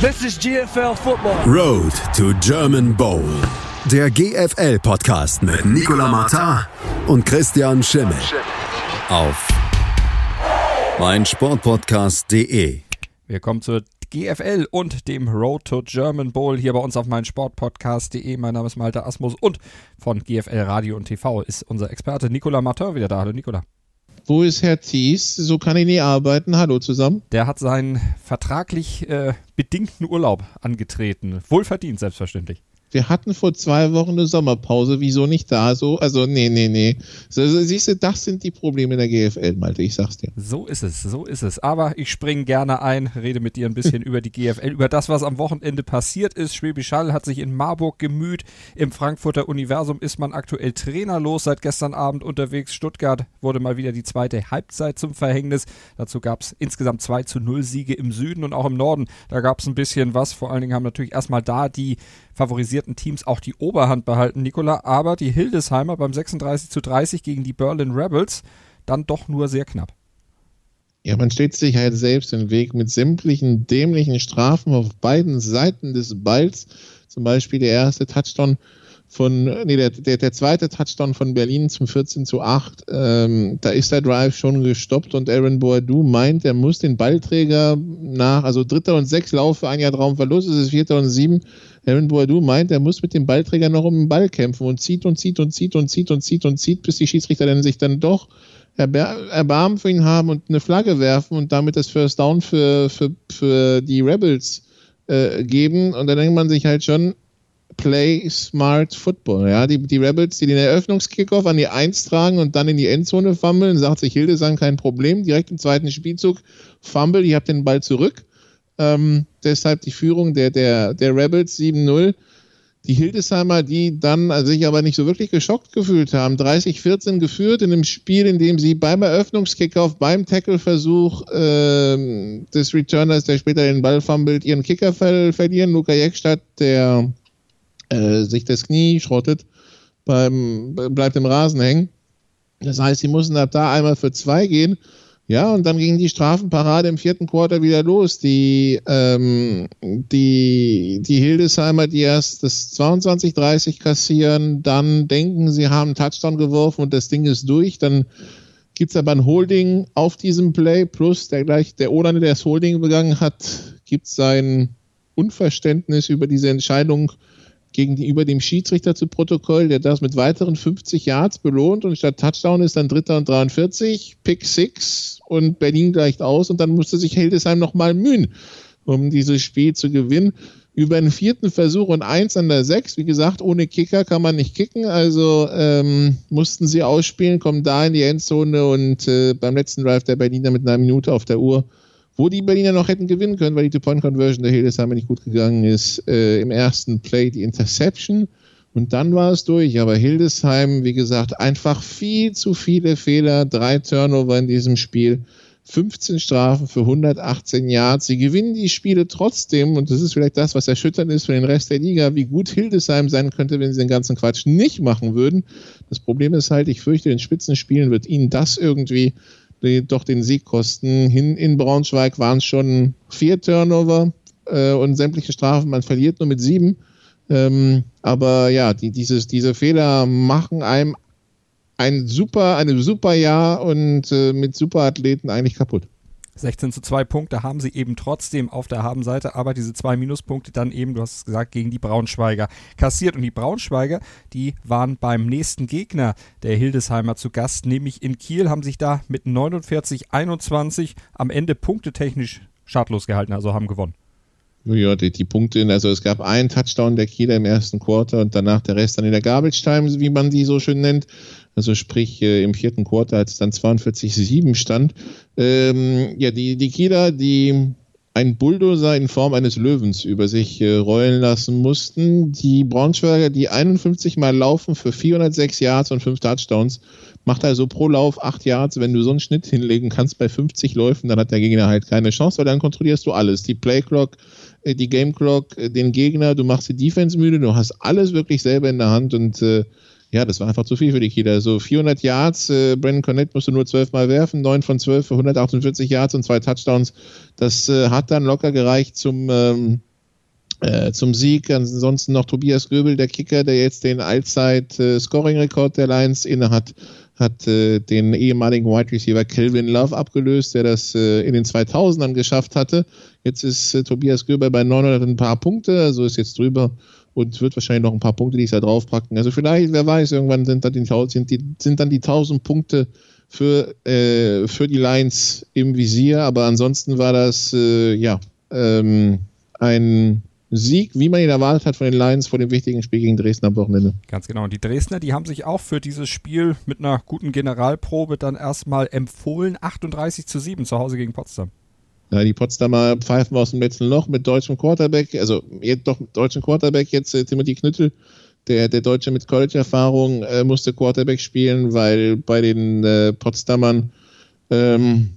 This is GFL Football. Road to German Bowl. Der GFL-Podcast mit Nicola Martin und Christian Schimmel. Auf meinsportpodcast.de. Wir kommen zur GFL und dem Road to German Bowl hier bei uns auf meinsportpodcast.de. Mein Name ist Malte Asmus und von GFL Radio und TV ist unser Experte Nicola Martin wieder da. Hallo Nicola. Wo ist Herr Thies? So kann ich nie arbeiten. Hallo zusammen. Der hat seinen vertraglich äh, bedingten Urlaub angetreten. Wohlverdient, selbstverständlich. Wir hatten vor zwei Wochen eine Sommerpause. Wieso nicht da so? Also, nee, nee, nee. So, so, siehst du, das sind die Probleme der GFL, Malte, ich sag's dir. So ist es, so ist es. Aber ich springe gerne ein, rede mit dir ein bisschen über die GFL, über das, was am Wochenende passiert ist. Schwäbisch Hall hat sich in Marburg gemüht. Im Frankfurter Universum ist man aktuell trainerlos seit gestern Abend unterwegs. Stuttgart wurde mal wieder die zweite Halbzeit zum Verhängnis. Dazu gab es insgesamt 2 zu 0 Siege im Süden und auch im Norden. Da gab es ein bisschen was. Vor allen Dingen haben natürlich erstmal da die favorisierten Teams auch die Oberhand behalten, Nikola, aber die Hildesheimer beim 36 zu 30 gegen die Berlin Rebels dann doch nur sehr knapp. Ja, man steht sich halt selbst im Weg mit sämtlichen dämlichen Strafen auf beiden Seiten des Balls. Zum Beispiel der erste Touchdown von, nee, der, der, der zweite Touchdown von Berlin zum 14 zu 8, ähm, da ist der Drive schon gestoppt und Aaron Boadu meint, er muss den Ballträger nach, also dritter und sechs Laufe, ein Jahr Traumverlust, es ist vierter und sieben. Aaron Boadu meint, er muss mit dem Ballträger noch um den Ball kämpfen und zieht und zieht und zieht und zieht und zieht und zieht, bis die Schiedsrichter dann sich dann doch Erbarmen für ihn haben und eine Flagge werfen und damit das First Down für, für, für die Rebels äh, geben. Und dann denkt man sich halt schon, Play Smart Football. Ja, die, die Rebels, die den Eröffnungskickoff an die Eins tragen und dann in die Endzone fummeln, sagt sich Hildesheim kein Problem. Direkt im zweiten Spielzug Fumble, ihr habt den Ball zurück. Ähm, deshalb die Führung der, der, der Rebels 7-0. Die Hildesheimer, die dann also sich aber nicht so wirklich geschockt gefühlt haben, 30-14 geführt in einem Spiel, in dem sie beim Eröffnungskickoff, beim Tackleversuch äh, des Returners, der später den Ball fummelt, ihren Kicker ver verlieren. Luca Jeckstadt, der äh, sich das Knie schrottet, beim, bleibt im Rasen hängen. Das heißt, sie mussten ab da einmal für zwei gehen. Ja, und dann ging die Strafenparade im vierten Quarter wieder los. Die, ähm, die, die Hildesheimer, die erst das 22-30 kassieren, dann denken, sie haben einen Touchdown geworfen und das Ding ist durch. Dann gibt's aber ein Holding auf diesem Play, plus der gleich, der Olane, der das Holding begangen hat, gibt sein Unverständnis über diese Entscheidung gegenüber dem Schiedsrichter zu Protokoll, der das mit weiteren 50 Yards belohnt und statt Touchdown ist dann Dritter und 43, Pick 6 und Berlin gleicht aus und dann musste sich Hildesheim nochmal mühen, um dieses Spiel zu gewinnen. Über einen vierten Versuch und eins an der sechs, wie gesagt, ohne Kicker kann man nicht kicken, also ähm, mussten sie ausspielen, kommen da in die Endzone und äh, beim letzten Drive der Berliner mit einer Minute auf der Uhr wo die Berliner noch hätten gewinnen können, weil die Two-Point-Conversion der Hildesheimer nicht gut gegangen ist. Äh, Im ersten Play die Interception und dann war es durch. Aber Hildesheim, wie gesagt, einfach viel zu viele Fehler, drei Turnover in diesem Spiel. 15 Strafen für 118 Yards. Sie gewinnen die Spiele trotzdem und das ist vielleicht das, was erschütternd ist für den Rest der Liga, wie gut Hildesheim sein könnte, wenn sie den ganzen Quatsch nicht machen würden. Das Problem ist halt, ich fürchte, in Spitzenspielen wird ihnen das irgendwie die doch den Sieg kosten. Hin in Braunschweig waren es schon vier Turnover äh, und sämtliche Strafen. Man verliert nur mit sieben. Ähm, aber ja, die, dieses, diese Fehler machen einem ein super, eine super Jahr und äh, mit Superathleten eigentlich kaputt. 16 zu 2 Punkte haben sie eben trotzdem auf der Habenseite, aber diese zwei Minuspunkte dann eben, du hast es gesagt, gegen die Braunschweiger kassiert. Und die Braunschweiger, die waren beim nächsten Gegner der Hildesheimer zu Gast, nämlich in Kiel, haben sich da mit 49-21 am Ende punktetechnisch schadlos gehalten, also haben gewonnen. Ja, die, die Punkte, also es gab einen Touchdown der Kieler im ersten Quarter und danach der Rest dann in der Time, wie man die so schön nennt. Also sprich äh, im vierten Quarter, als es dann 42-7 stand. Ähm, ja, die, die Kieler, die ein Bulldozer in Form eines Löwens über sich äh, rollen lassen mussten. Die Braunschweiger, die 51 Mal laufen für 406 Yards und 5 Touchdowns, macht also pro Lauf 8 Yards. Wenn du so einen Schnitt hinlegen kannst bei 50 Läufen, dann hat der Gegner halt keine Chance, weil dann kontrollierst du alles. Die Playclock, äh, die Gameclock, äh, den Gegner, du machst die Defense müde, du hast alles wirklich selber in der Hand und äh, ja, das war einfach zu viel für die Kieler. So 400 Yards, äh, Brandon Connect musste nur 12 Mal werfen, 9 von 12 für 148 Yards und zwei Touchdowns. Das äh, hat dann locker gereicht zum, ähm, äh, zum Sieg. Ansonsten noch Tobias Göbel, der Kicker, der jetzt den Allzeit-Scoring-Rekord der Lions innehat, hat äh, den ehemaligen Wide Receiver Kelvin Love abgelöst, der das äh, in den 2000ern geschafft hatte. Jetzt ist äh, Tobias Göbel bei 900 ein paar Punkte, also ist jetzt drüber und wird wahrscheinlich noch ein paar Punkte, die ich da draufpacken. Also vielleicht, wer weiß, irgendwann sind dann die, sind die, sind dann die 1000 Punkte für, äh, für die Lions im Visier, aber ansonsten war das, äh, ja, ähm, ein Sieg, wie man ihn erwartet hat von den Lions vor dem wichtigen Spiel gegen Dresden am Wochenende. Ganz genau. Und die Dresdner, die haben sich auch für dieses Spiel mit einer guten Generalprobe dann erstmal empfohlen. 38 zu 7 zu Hause gegen Potsdam. Ja, die Potsdamer pfeifen aus dem letzten Loch mit deutschem Quarterback, also jetzt doch mit deutschem Quarterback, jetzt äh, Timothy Knüttel, der, der Deutsche mit College-Erfahrung, äh, musste Quarterback spielen, weil bei den äh, Potsdamern ähm,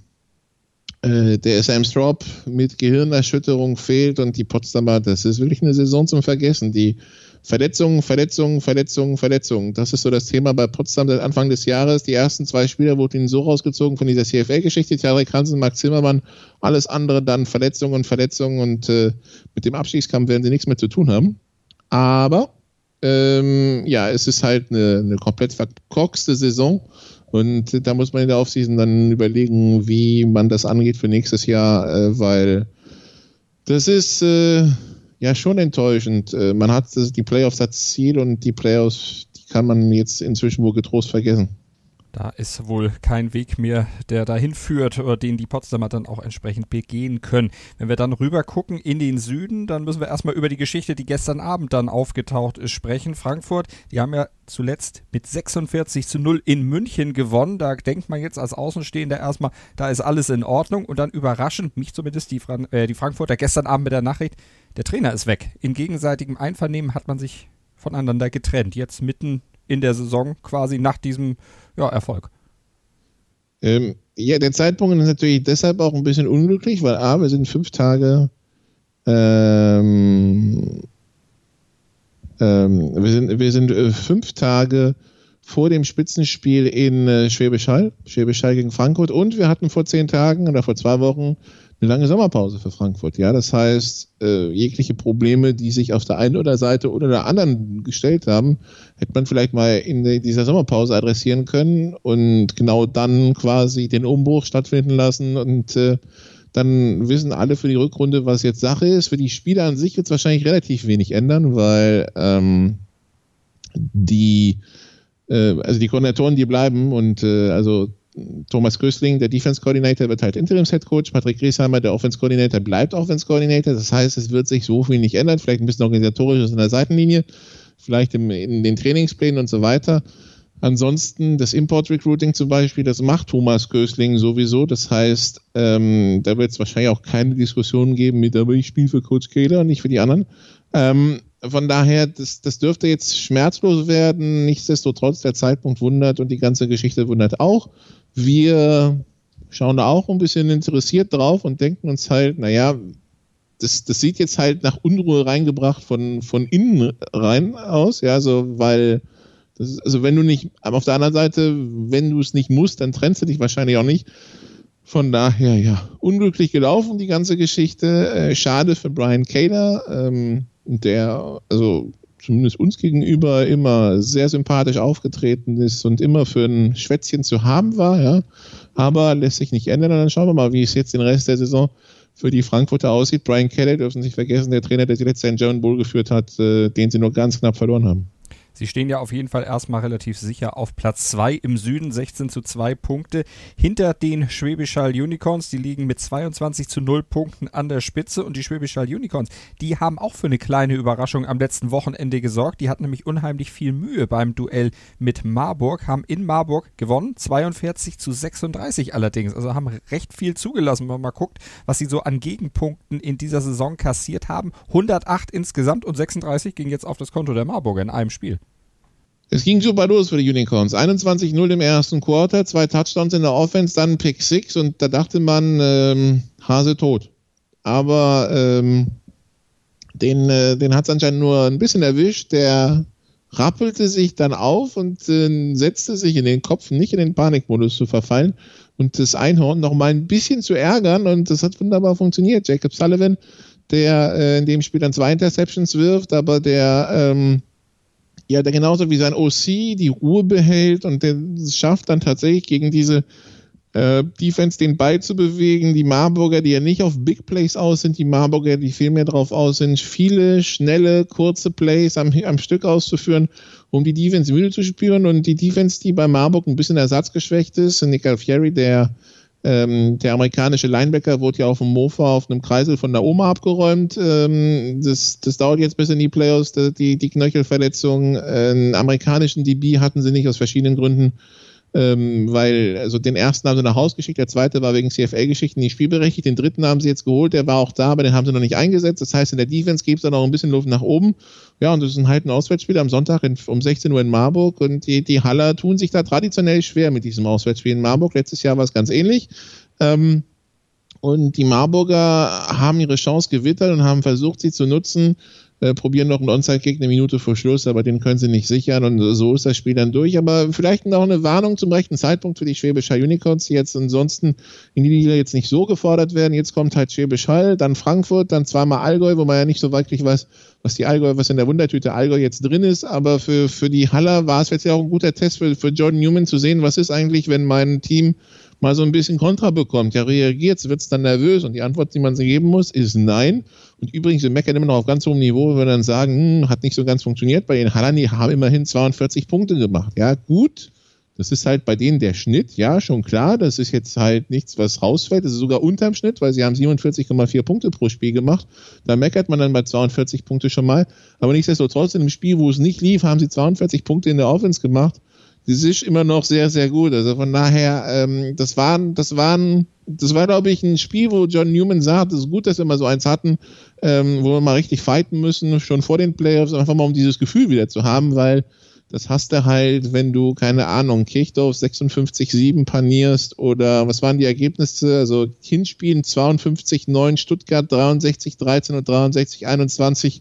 äh, der Sam Straub mit Gehirnerschütterung fehlt und die Potsdamer, das ist wirklich eine Saison zum Vergessen. Die Verletzungen, Verletzungen, Verletzungen, Verletzungen. Das ist so das Thema bei Potsdam seit Anfang des Jahres. Die ersten zwei Spieler wurden ihnen so rausgezogen von dieser CFL-Geschichte. Tarek Hansen, Marc Zimmermann, alles andere dann Verletzungen und Verletzungen und äh, mit dem Abstiegskampf werden sie nichts mehr zu tun haben. Aber ähm, ja, es ist halt eine, eine komplett verkorkste Saison und da muss man in der Offseason dann überlegen, wie man das angeht für nächstes Jahr, äh, weil das ist äh, ja schon enttäuschend. Äh, man hat die Playoffs als Ziel und die Playoffs, die kann man jetzt inzwischen wohl getrost vergessen. Da ist wohl kein Weg mehr, der dahin führt oder den die Potsdamer dann auch entsprechend begehen können. Wenn wir dann rüber gucken in den Süden, dann müssen wir erstmal über die Geschichte, die gestern Abend dann aufgetaucht ist, sprechen. Frankfurt, die haben ja zuletzt mit 46 zu 0 in München gewonnen. Da denkt man jetzt als Außenstehender erstmal, da ist alles in Ordnung und dann überraschend, mich zumindest die, Fran äh, die Frankfurter gestern Abend mit der Nachricht, der Trainer ist weg. In gegenseitigem Einvernehmen hat man sich voneinander getrennt. Jetzt mitten in der Saison quasi nach diesem ja, Erfolg. Ähm, ja, der Zeitpunkt ist natürlich deshalb auch ein bisschen unglücklich, weil A, wir sind fünf Tage ähm, ähm, wir sind, wir sind äh, fünf Tage vor dem Spitzenspiel in äh, Schwäbisch Hall, Schwäbisch Hall gegen Frankfurt und wir hatten vor zehn Tagen oder vor zwei Wochen eine lange Sommerpause für Frankfurt. Ja, das heißt, äh, jegliche Probleme, die sich auf der einen oder Seite oder der anderen gestellt haben, hätte man vielleicht mal in dieser Sommerpause adressieren können und genau dann quasi den Umbruch stattfinden lassen und äh, dann wissen alle für die Rückrunde, was jetzt Sache ist. Für die Spieler an sich wird es wahrscheinlich relativ wenig ändern, weil ähm, die äh, also die Koordinatoren, die bleiben und äh, also Thomas Köstling, der Defense Coordinator, wird halt Interims Head Coach. Patrick Griesheimer, der Offense Coordinator, bleibt Offense Coordinator. Das heißt, es wird sich so viel nicht ändern. Vielleicht ein bisschen organisatorisches in der Seitenlinie, vielleicht im, in den Trainingsplänen und so weiter. Ansonsten das Import Recruiting zum Beispiel, das macht Thomas Köstling sowieso. Das heißt, ähm, da wird es wahrscheinlich auch keine Diskussion geben mit, aber ich spiele für Coach Kehler, nicht für die anderen. Ähm, von daher, das, das dürfte jetzt schmerzlos werden. Nichtsdestotrotz, der Zeitpunkt wundert und die ganze Geschichte wundert auch. Wir schauen da auch ein bisschen interessiert drauf und denken uns halt, naja, das, das sieht jetzt halt nach Unruhe reingebracht von, von innen rein aus, ja, so, weil, das also wenn du nicht, auf der anderen Seite, wenn du es nicht musst, dann trennst du dich wahrscheinlich auch nicht. Von daher, ja, unglücklich gelaufen, die ganze Geschichte. Äh, schade für Brian Kaler, ähm, der, also zumindest uns gegenüber immer sehr sympathisch aufgetreten ist und immer für ein Schwätzchen zu haben war, ja. Aber lässt sich nicht ändern. Und dann schauen wir mal, wie es jetzt den Rest der Saison für die Frankfurter aussieht. Brian Kelly dürfen Sie nicht vergessen, der Trainer, der sie letztes Jahr in German Bowl geführt hat, äh, den sie nur ganz knapp verloren haben. Sie stehen ja auf jeden Fall erstmal relativ sicher auf Platz 2 im Süden, 16 zu 2 Punkte. Hinter den Schwäbisch Unicorns, die liegen mit 22 zu 0 Punkten an der Spitze. Und die Schwäbisch Unicorns, die haben auch für eine kleine Überraschung am letzten Wochenende gesorgt. Die hatten nämlich unheimlich viel Mühe beim Duell mit Marburg, haben in Marburg gewonnen, 42 zu 36 allerdings. Also haben recht viel zugelassen, wenn man mal guckt, was sie so an Gegenpunkten in dieser Saison kassiert haben. 108 insgesamt und 36 ging jetzt auf das Konto der Marburger in einem Spiel. Es ging super los für die Unicorns. 21-0 im ersten Quarter, zwei Touchdowns in der Offense, dann Pick 6 und da dachte man, ähm, Hase tot. Aber ähm, den, äh, den hat es anscheinend nur ein bisschen erwischt. Der rappelte sich dann auf und äh, setzte sich in den Kopf, nicht in den Panikmodus zu verfallen und das Einhorn noch mal ein bisschen zu ärgern und das hat wunderbar funktioniert. Jacob Sullivan der äh, in dem Spiel dann zwei Interceptions wirft, aber der ähm, ja, der genauso wie sein OC die Ruhe behält und der schafft dann tatsächlich gegen diese äh, Defense den Ball zu bewegen. Die Marburger, die ja nicht auf Big Plays aus sind, die Marburger, die viel mehr drauf aus sind, viele schnelle, kurze Plays am, am Stück auszuführen, um die Defense müde zu spüren. Und die Defense, die bei Marburg ein bisschen ersatzgeschwächt ist, Nick Alfieri, der ähm, der amerikanische Linebacker wurde ja auf dem Mofa auf einem Kreisel von der Oma abgeräumt. Ähm, das, das dauert jetzt bis in die Playoffs, die, die Knöchelverletzung. Einen amerikanischen DB hatten sie nicht aus verschiedenen Gründen ähm, weil also den ersten haben sie nach Hause geschickt, der zweite war wegen CFL-Geschichten nicht spielberechtigt, den dritten haben sie jetzt geholt, der war auch da, aber den haben sie noch nicht eingesetzt. Das heißt, in der Defense gibt es da noch ein bisschen Luft nach oben. Ja, und das ist ein halt ein Auswärtsspiel am Sonntag in, um 16 Uhr in Marburg und die, die Haller tun sich da traditionell schwer mit diesem Auswärtsspiel in Marburg. Letztes Jahr war es ganz ähnlich. Ähm, und die Marburger haben ihre Chance gewittert und haben versucht, sie zu nutzen äh, probieren noch einen Onside-Kick eine Minute vor Schluss, aber den können sie nicht sichern und so ist das Spiel dann durch. Aber vielleicht noch eine Warnung zum rechten Zeitpunkt für die Schwäbischer Unicorns, die jetzt ansonsten in die Liga jetzt nicht so gefordert werden. Jetzt kommt halt Schwäbisch Hall, dann Frankfurt, dann zweimal Allgäu, wo man ja nicht so wirklich weiß, was die Allgäu, was in der Wundertüte Allgäu jetzt drin ist. Aber für, für die Haller war es jetzt ja auch ein guter Test für, für Jordan Newman zu sehen, was ist eigentlich, wenn mein Team mal so ein bisschen Kontra bekommt, ja reagiert, wird es dann nervös und die Antwort, die man sich geben muss, ist nein. Und übrigens, wir meckern immer noch auf ganz hohem Niveau, wenn wir dann sagen, hm, hat nicht so ganz funktioniert. Bei den Halani haben immerhin 42 Punkte gemacht. Ja, gut. Das ist halt bei denen der Schnitt, ja, schon klar. Das ist jetzt halt nichts, was rausfällt. Das ist sogar unterm Schnitt, weil sie haben 47,4 Punkte pro Spiel gemacht. Da meckert man dann bei 42 Punkte schon mal. Aber nichtsdestotrotz, in einem Spiel, wo es nicht lief, haben sie 42 Punkte in der Offense gemacht das ist immer noch sehr, sehr gut. Also von daher, ähm, das waren, das waren, das war, glaube ich, ein Spiel, wo John Newman sagt, es ist gut, dass wir mal so eins hatten, ähm, wo wir mal richtig fighten müssen, schon vor den Playoffs, einfach mal um dieses Gefühl wieder zu haben, weil das hast du halt, wenn du, keine Ahnung, Kirchdorf 56-7 panierst oder was waren die Ergebnisse? Also Hinspielen 52-9, Stuttgart 63-13 und 63-21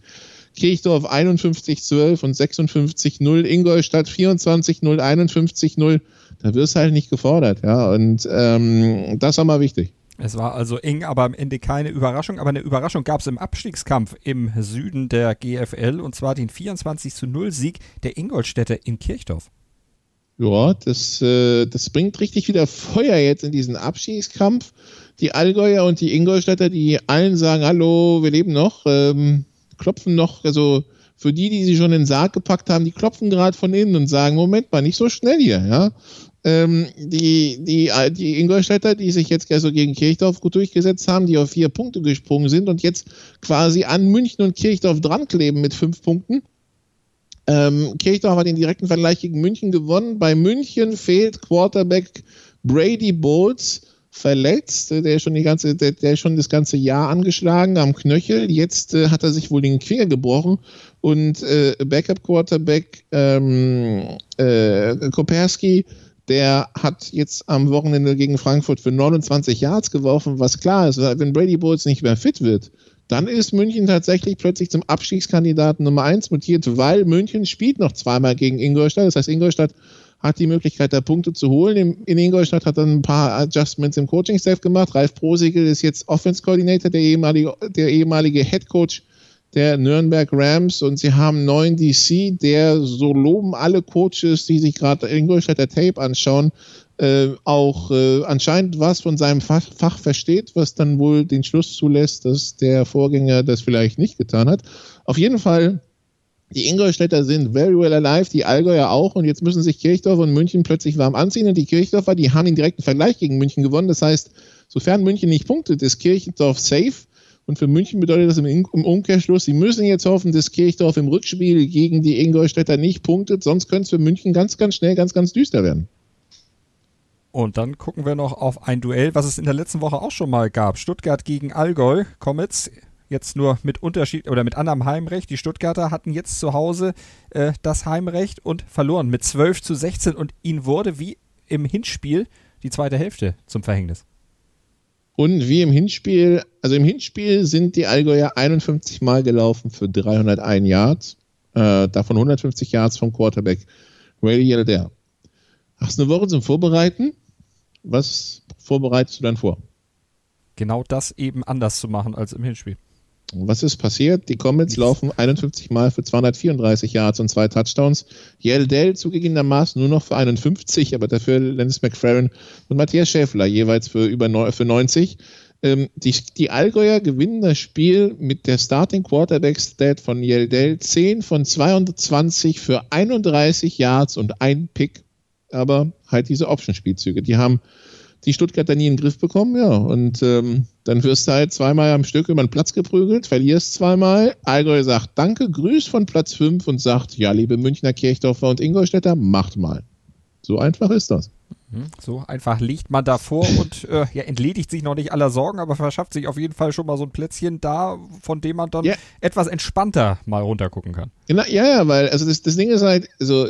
Kirchdorf 51-12 und 56-0, Ingolstadt 24-0, 51-0. Da wirst halt nicht gefordert, ja. Und ähm, das war mal wichtig. Es war also eng, aber am Ende keine Überraschung. Aber eine Überraschung gab es im Abstiegskampf im Süden der GFL und zwar den 24 0 Sieg der Ingolstädter in Kirchdorf. Ja, das, äh, das bringt richtig wieder Feuer jetzt in diesen Abstiegskampf. Die Allgäuer und die Ingolstädter, die allen sagen, hallo, wir leben noch. Ähm, klopfen noch, also für die, die sie schon in den Sarg gepackt haben, die klopfen gerade von innen und sagen, Moment mal, nicht so schnell hier, ja. Ähm, die, die, die Ingolstädter, die sich jetzt also gegen Kirchdorf gut durchgesetzt haben, die auf vier Punkte gesprungen sind und jetzt quasi an München und Kirchdorf dran kleben mit fünf Punkten. Ähm, Kirchdorf hat den direkten Vergleich gegen München gewonnen. Bei München fehlt Quarterback Brady Bowles verletzt, der schon die ganze, der, der schon das ganze Jahr angeschlagen am Knöchel. Jetzt äh, hat er sich wohl den Finger gebrochen und äh, Backup Quarterback ähm, äh, Koperski, der hat jetzt am Wochenende gegen Frankfurt für 29 Yards geworfen, was klar ist, wenn Brady Bowles nicht mehr fit wird, dann ist München tatsächlich plötzlich zum Abstiegskandidaten Nummer 1 mutiert, weil München spielt noch zweimal gegen Ingolstadt. Das heißt, Ingolstadt hat die Möglichkeit, da Punkte zu holen. In Ingolstadt hat dann ein paar Adjustments im Coaching-Staff gemacht. Ralf Prosigel ist jetzt Offense-Coordinator, der ehemalige, der ehemalige Head Coach der Nürnberg Rams und sie haben einen neuen DC, der, so loben alle Coaches, die sich gerade Ingolstädter Tape anschauen, äh, auch äh, anscheinend was von seinem Fach, Fach versteht, was dann wohl den Schluss zulässt, dass der Vorgänger das vielleicht nicht getan hat. Auf jeden Fall die Ingolstädter sind very well alive, die Allgäuer auch und jetzt müssen sich Kirchdorf und München plötzlich warm anziehen und die Kirchdorfer, die haben den direkten Vergleich gegen München gewonnen. Das heißt, sofern München nicht punktet, ist Kirchdorf safe und für München bedeutet das im, Umkehrschluss, sie müssen jetzt hoffen, dass Kirchdorf im Rückspiel gegen die Ingolstädter nicht punktet, sonst könnte es für München ganz, ganz schnell, ganz, ganz düster werden. Und dann gucken wir noch auf ein Duell, was es in der letzten Woche auch schon mal gab. Stuttgart gegen Allgäu. Comets jetzt nur mit Unterschied oder mit anderem Heimrecht. Die Stuttgarter hatten jetzt zu Hause äh, das Heimrecht und verloren mit 12 zu 16 und ihnen wurde wie im Hinspiel die zweite Hälfte zum Verhängnis. Und wie im Hinspiel, also im Hinspiel sind die Allgäuer 51 Mal gelaufen für 301 Yards, äh, davon 150 Yards vom Quarterback Ray Yelder. Hast du eine Woche zum Vorbereiten? Was vorbereitest du dann vor? Genau das eben anders zu machen als im Hinspiel. Was ist passiert? Die Comets laufen 51 Mal für 234 Yards und zwei Touchdowns. Yeldell zugegebenermaßen nur noch für 51, aber dafür Lennis McFerrin und Matthias Schäfler jeweils für über für 90. Ähm, die, die Allgäuer gewinnen das Spiel mit der Starting Quarterback Stat von Yeldell 10 von 220 für 31 Yards und ein Pick. Aber halt diese Option-Spielzüge. Die haben die Stuttgarter nie in den Griff bekommen, ja. Und ähm, dann wirst du halt zweimal am Stück über den Platz geprügelt, verlierst zweimal. Allgäu sagt Danke, grüßt von Platz 5 und sagt, ja, liebe Münchner Kirchdorfer und Ingolstädter, macht mal. So einfach ist das. Mhm. So einfach liegt man davor und äh, ja, entledigt sich noch nicht aller Sorgen, aber verschafft sich auf jeden Fall schon mal so ein Plätzchen da, von dem man dann ja. etwas entspannter mal runtergucken kann. Genau, ja, ja, weil, also das, das Ding ist halt, also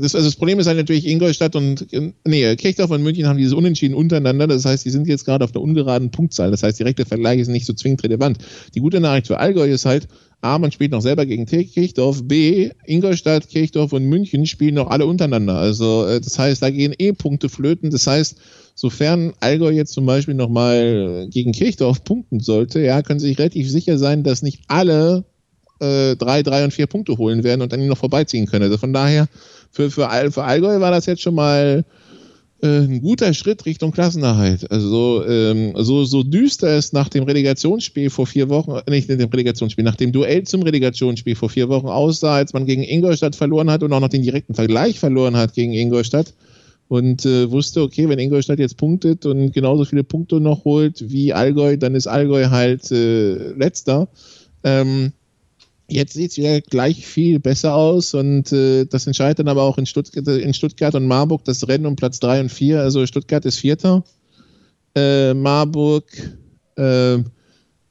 das, also das Problem ist halt natürlich, Ingolstadt und nee, Kirchdorf und München haben dieses Unentschieden untereinander. Das heißt, die sind jetzt gerade auf der ungeraden Punktzahl. Das heißt, direkte Vergleich ist nicht so zwingend relevant. Die gute Nachricht für Allgäu ist halt, A, man spielt noch selber gegen Kirchdorf, B, Ingolstadt, Kirchdorf und München spielen noch alle untereinander. Also äh, das heißt, da gehen eh Punkte flöten. Das heißt, sofern Allgäu jetzt zum Beispiel nochmal gegen Kirchdorf punkten sollte, ja, können Sie sich relativ sicher sein, dass nicht alle äh, drei, drei und vier Punkte holen werden und dann noch vorbeiziehen können. Also von daher für, für, für Allgäu war das jetzt schon mal äh, ein guter Schritt Richtung Klassenerhalt. Also ähm, so, so düster es nach dem Relegationsspiel vor vier Wochen, nicht dem Relegationsspiel, nach dem Duell zum Relegationsspiel vor vier Wochen aussah, als man gegen Ingolstadt verloren hat und auch noch den direkten Vergleich verloren hat gegen Ingolstadt und äh, wusste, okay, wenn Ingolstadt jetzt punktet und genauso viele Punkte noch holt wie Allgäu, dann ist Allgäu halt äh, letzter. Ähm, Jetzt sieht es wieder gleich viel besser aus und äh, das entscheidet dann aber auch in Stuttgart, in Stuttgart und Marburg das Rennen um Platz 3 und 4. Also Stuttgart ist Vierter. Äh, Marburg äh,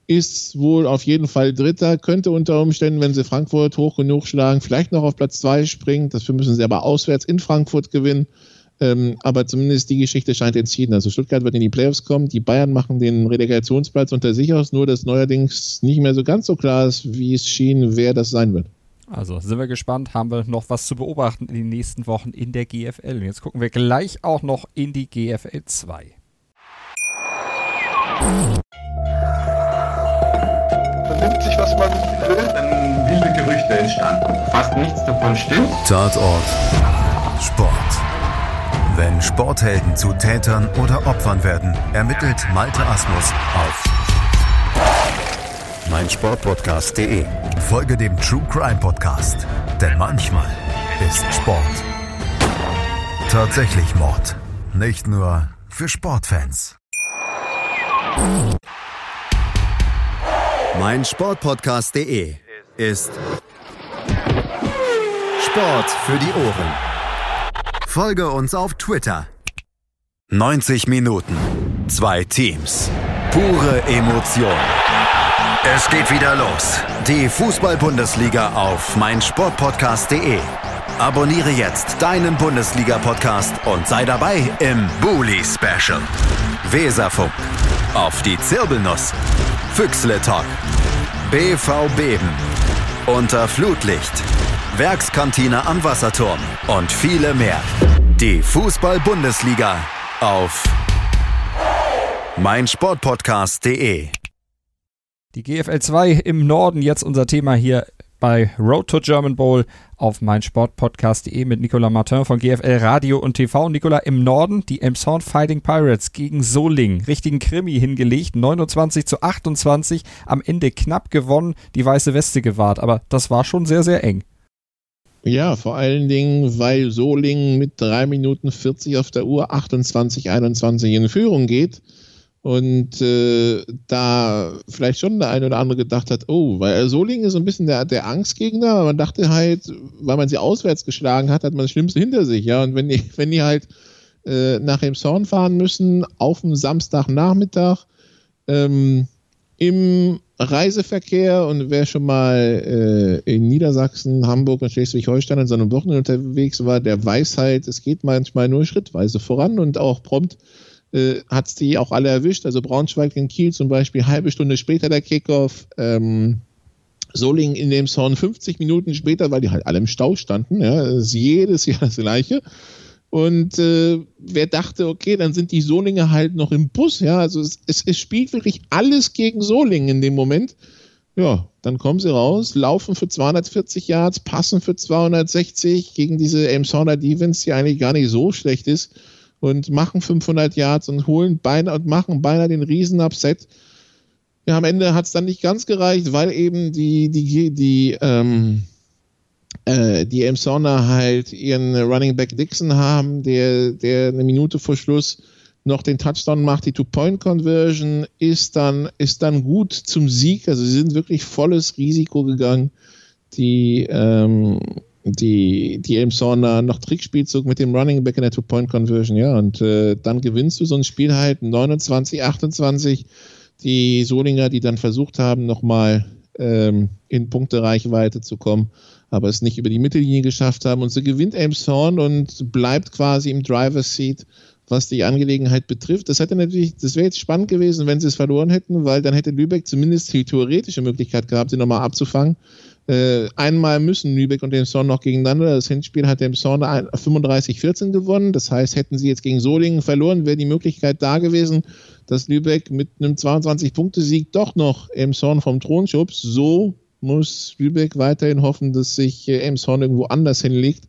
ist wohl auf jeden Fall Dritter, könnte unter Umständen, wenn sie Frankfurt hoch genug schlagen, vielleicht noch auf Platz 2 springen. Dafür müssen sie aber auswärts in Frankfurt gewinnen. Ähm, aber zumindest die Geschichte scheint entschieden. Also Stuttgart wird in die Playoffs kommen, die Bayern machen den Relegationsplatz unter sich aus, nur dass neuerdings nicht mehr so ganz so klar ist, wie es schien, wer das sein wird. Also sind wir gespannt, haben wir noch was zu beobachten in den nächsten Wochen in der GFL. Und jetzt gucken wir gleich auch noch in die GFL 2. Man nimmt sich, was man will, dann wilde Gerüchte entstanden. Fast nichts davon stimmt. Tatort. Sport. Wenn Sporthelden zu Tätern oder Opfern werden, ermittelt Malte Asmus auf meinsportpodcast.de. Folge dem True Crime Podcast, denn manchmal ist Sport tatsächlich Mord. Nicht nur für Sportfans. Meinsportpodcast.de ist Sport für die Ohren. Folge uns auf Twitter. 90 Minuten. Zwei Teams. Pure Emotion. Es geht wieder los. Die Fußball-Bundesliga auf meinsportpodcast.de. Abonniere jetzt deinen Bundesliga-Podcast und sei dabei im Bully Special. Weserfunk. Auf die Zirbelnuss. Füchsle Talk. BV Beben. Unter Flutlicht. Werkskantine am Wasserturm und viele mehr. Die Fußball-Bundesliga auf meinsportpodcast.de. Die GFL 2 im Norden, jetzt unser Thema hier bei Road to German Bowl auf meinsportpodcast.de mit Nicolas Martin von GFL Radio und TV. Nicolas, im Norden die Emshorn Fighting Pirates gegen Soling. Richtigen Krimi hingelegt, 29 zu 28, am Ende knapp gewonnen, die weiße Weste gewahrt, aber das war schon sehr, sehr eng. Ja, vor allen Dingen, weil Solingen mit 3 Minuten 40 auf der Uhr 28, 21 in Führung geht. Und äh, da vielleicht schon der eine oder andere gedacht hat, oh, weil Solingen ist so ein bisschen der, der Angstgegner. Man dachte halt, weil man sie auswärts geschlagen hat, hat man das Schlimmste hinter sich. Ja, und wenn die, wenn die halt äh, nach dem Zorn fahren müssen, auf dem Samstagnachmittag, ähm, im Reiseverkehr und wer schon mal äh, in Niedersachsen, Hamburg und Schleswig-Holstein an so einem Wochenende unterwegs war, der weiß halt, es geht manchmal nur schrittweise voran und auch prompt äh, hat es die auch alle erwischt. Also Braunschweig in Kiel zum Beispiel, halbe Stunde später der Kickoff. Ähm, Solingen in dem Zorn 50 Minuten später, weil die halt alle im Stau standen. Ja, das ist jedes Jahr das gleiche. Und äh, wer dachte, okay, dann sind die Solinger halt noch im Bus, ja, also es, es, es spielt wirklich alles gegen Solingen in dem Moment. ja, dann kommen sie raus, laufen für 240 Yards, passen für 260 gegen diese Elmshorner Defense, die eigentlich gar nicht so schlecht ist und machen 500 Yards und holen beinahe und machen beinahe den Riesen-Upset. Ja, am Ende hat es dann nicht ganz gereicht, weil eben die, die, die, ähm, äh, die Elmshorner halt ihren Running Back Dixon haben, der, der eine Minute vor Schluss noch den Touchdown macht, die Two-Point-Conversion ist dann, ist dann gut zum Sieg. Also sie sind wirklich volles Risiko gegangen. Die, ähm, die, die Elmshorner noch Trickspielzug mit dem Running Back in der Two-Point-Conversion, ja, und äh, dann gewinnst du so ein Spiel halt 29, 28. Die Solinger, die dann versucht haben, nochmal ähm, in Punktereichweite zu kommen, aber es nicht über die Mittellinie geschafft haben. Und so gewinnt Elmshorn und bleibt quasi im Driver's Seat was die Angelegenheit betrifft. Das hätte natürlich, das wäre jetzt spannend gewesen, wenn sie es verloren hätten, weil dann hätte Lübeck zumindest die theoretische Möglichkeit gehabt, sie nochmal abzufangen. Äh, einmal müssen Lübeck und Elmshorn noch gegeneinander. Das Hinspiel hat Elmshorn 35-14 gewonnen. Das heißt, hätten sie jetzt gegen Solingen verloren, wäre die Möglichkeit da gewesen, dass Lübeck mit einem 22-Punkte-Sieg doch noch Elmshorn vom Thron schubst. So muss Lübeck weiterhin hoffen, dass sich äh, Elmshorn irgendwo anders hinlegt.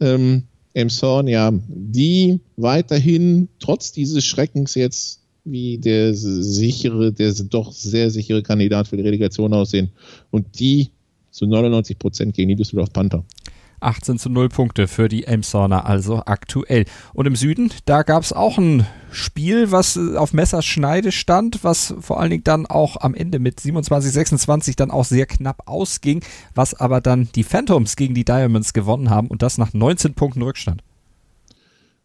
Ähm, Elmshorn, ja, die weiterhin trotz dieses Schreckens jetzt wie der sichere, der doch sehr sichere Kandidat für die Relegation aussehen und die zu 99 Prozent gegen die Düsseldorf Panther. 18 zu 0 Punkte für die Elmshorner also aktuell. Und im Süden, da gab es auch ein Spiel, was äh, auf Messerschneide stand, was vor allen Dingen dann auch am Ende mit 27, 26 dann auch sehr knapp ausging, was aber dann die Phantoms gegen die Diamonds gewonnen haben und das nach 19 Punkten Rückstand.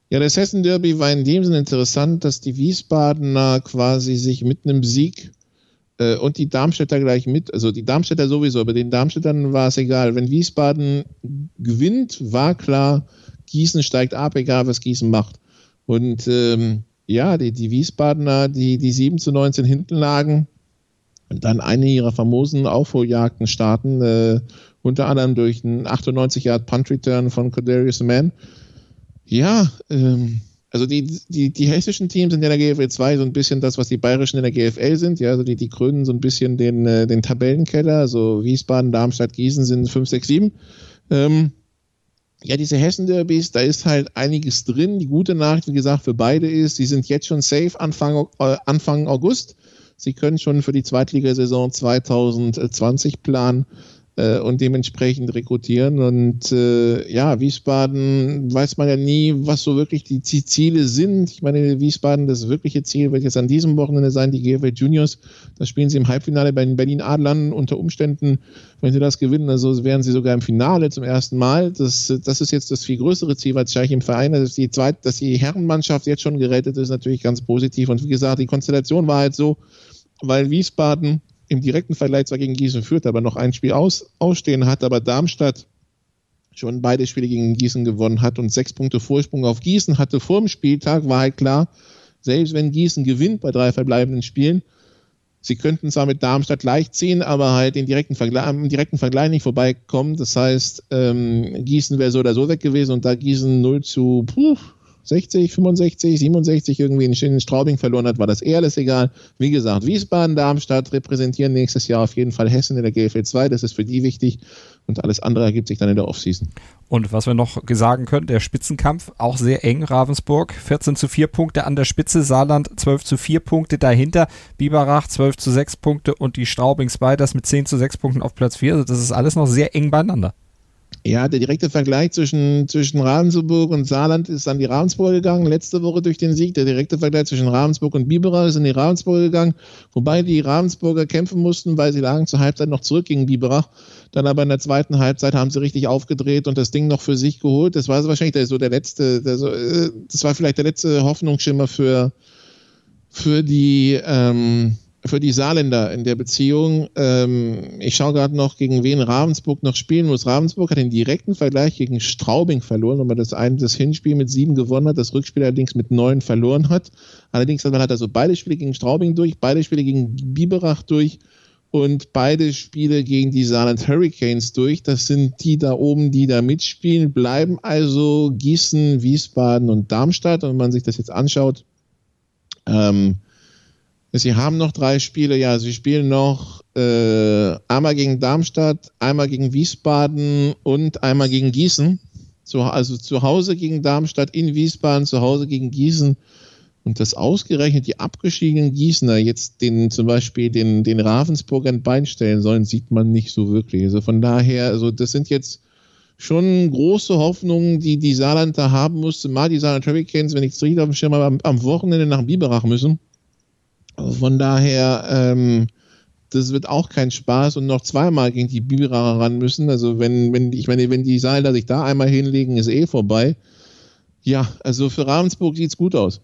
Ja, das Hessen Derby war in dem Sinne interessant, dass die Wiesbadener quasi sich mit einem Sieg äh, und die Darmstädter gleich mit, also die Darmstädter sowieso, aber den Darmstädtern war es egal. Wenn Wiesbaden gewinnt, war klar, Gießen steigt ab, egal was Gießen macht. Und ähm, ja, die, die Wiesbadener, die, die 7 zu 19 hinten lagen, und dann eine ihrer famosen Aufholjagden starten, äh, unter anderem durch einen 98 Yard Punt Return von Cordarius Mann. Ja, ähm, also die, die, die hessischen Teams sind in der GFL 2 so ein bisschen das, was die bayerischen in der GFL sind. Ja, also die, die krönen so ein bisschen den, äh, den Tabellenkeller. Also Wiesbaden, Darmstadt, Gießen sind 5, 6, 7. Ähm, ja, diese Hessen-Derbys, da ist halt einiges drin. Die gute Nachricht, wie gesagt, für beide ist, sie sind jetzt schon safe Anfang, äh, Anfang August. Sie können schon für die Zweitligasaison 2020 planen und dementsprechend rekrutieren. Und äh, ja, Wiesbaden weiß man ja nie, was so wirklich die Ziele sind. Ich meine, Wiesbaden, das wirkliche Ziel wird jetzt an diesem Wochenende sein, die GFL Juniors. Da spielen sie im Halbfinale bei den Berlin Adlern unter Umständen, wenn sie das gewinnen, also wären sie sogar im Finale zum ersten Mal. Das, das ist jetzt das viel größere Ziel als Scheich im Verein. Dass die, Zweit-, dass die Herrenmannschaft jetzt schon gerettet ist, natürlich ganz positiv. Und wie gesagt, die Konstellation war halt so, weil Wiesbaden im direkten Vergleich zwar gegen Gießen führt, aber noch ein Spiel aus, ausstehen hat, aber Darmstadt schon beide Spiele gegen Gießen gewonnen hat und sechs Punkte Vorsprung auf Gießen hatte vor dem Spieltag, war halt klar, selbst wenn Gießen gewinnt bei drei verbleibenden Spielen, sie könnten zwar mit Darmstadt gleich ziehen, aber halt den direkten Vergleich, im direkten Vergleich nicht vorbeikommen. Das heißt, ähm, Gießen wäre so oder so weg gewesen und da Gießen 0 zu puh, 60, 65, 67 irgendwie in Straubing verloren hat, war das eher alles egal. Wie gesagt, Wiesbaden, Darmstadt repräsentieren nächstes Jahr auf jeden Fall Hessen in der GFL 2. Das ist für die wichtig und alles andere ergibt sich dann in der Offseason. Und was wir noch sagen können, der Spitzenkampf auch sehr eng. Ravensburg 14 zu 4 Punkte an der Spitze, Saarland 12 zu 4 Punkte dahinter, Biberach 12 zu 6 Punkte und die Straubing Spiders mit 10 zu 6 Punkten auf Platz 4. Also das ist alles noch sehr eng beieinander. Ja, der direkte Vergleich zwischen, zwischen Ravensburg und Saarland ist an die Ravensburg gegangen, letzte Woche durch den Sieg. Der direkte Vergleich zwischen Ravensburg und Biberach ist an die Ravensburg gegangen, wobei die Ravensburger kämpfen mussten, weil sie lagen zur Halbzeit noch zurück gegen Biberach. Dann aber in der zweiten Halbzeit haben sie richtig aufgedreht und das Ding noch für sich geholt. Das war so wahrscheinlich der, so der letzte, der so, äh, das war vielleicht der letzte Hoffnungsschimmer für, für die, ähm, für die Saarländer in der Beziehung. Ähm, ich schaue gerade noch, gegen wen Ravensburg noch spielen muss. Ravensburg hat den direkten Vergleich gegen Straubing verloren, weil man das, ein, das Hinspiel mit sieben gewonnen hat, das Rückspiel allerdings mit neun verloren hat. Allerdings hat man also beide Spiele gegen Straubing durch, beide Spiele gegen Biberach durch und beide Spiele gegen die Saarland Hurricanes durch. Das sind die da oben, die da mitspielen. Bleiben also Gießen, Wiesbaden und Darmstadt. Und wenn man sich das jetzt anschaut, ähm, Sie haben noch drei Spiele, ja, sie spielen noch äh, einmal gegen Darmstadt, einmal gegen Wiesbaden und einmal gegen Gießen. Zu, also zu Hause gegen Darmstadt, in Wiesbaden, zu Hause gegen Gießen. Und das ausgerechnet die abgestiegenen Gießener jetzt den zum Beispiel den, den Ravensburg ein Bein stellen sollen, sieht man nicht so wirklich. Also von daher, also das sind jetzt schon große Hoffnungen, die die Saarland da haben musste. Mal die Saarland Hurricanes, wenn ich es richtig auf dem Schirm habe, am, am Wochenende nach Biberach müssen. Also von daher, ähm, das wird auch kein Spaß und noch zweimal gegen die Biberacher ran müssen. Also wenn, wenn, ich meine, wenn die Saarländer sich da einmal hinlegen, ist eh vorbei. Ja, also für Ravensburg sieht's gut aus.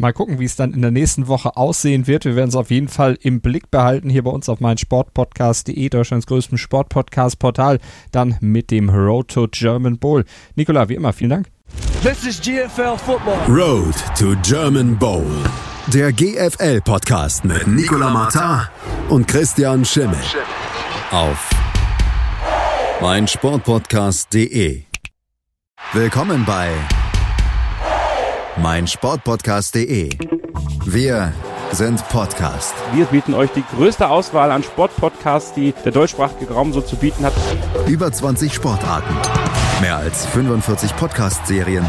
Mal gucken, wie es dann in der nächsten Woche aussehen wird. Wir werden es auf jeden Fall im Blick behalten hier bei uns auf meinsportpodcast.de, Deutschlands größtem Sportpodcast-Portal, dann mit dem Road to German Bowl. Nikola, wie immer, vielen Dank. This is GFL Football. Road to German Bowl. Der GFL-Podcast mit Nicola Martin und Christian Schimmel. Auf meinsportpodcast.de. Willkommen bei meinsportpodcast.de. Wir sind Podcast. Wir bieten euch die größte Auswahl an Sportpodcasts, die der deutschsprachige Raum so zu bieten hat. Über 20 Sportarten, mehr als 45 Podcast-Serien,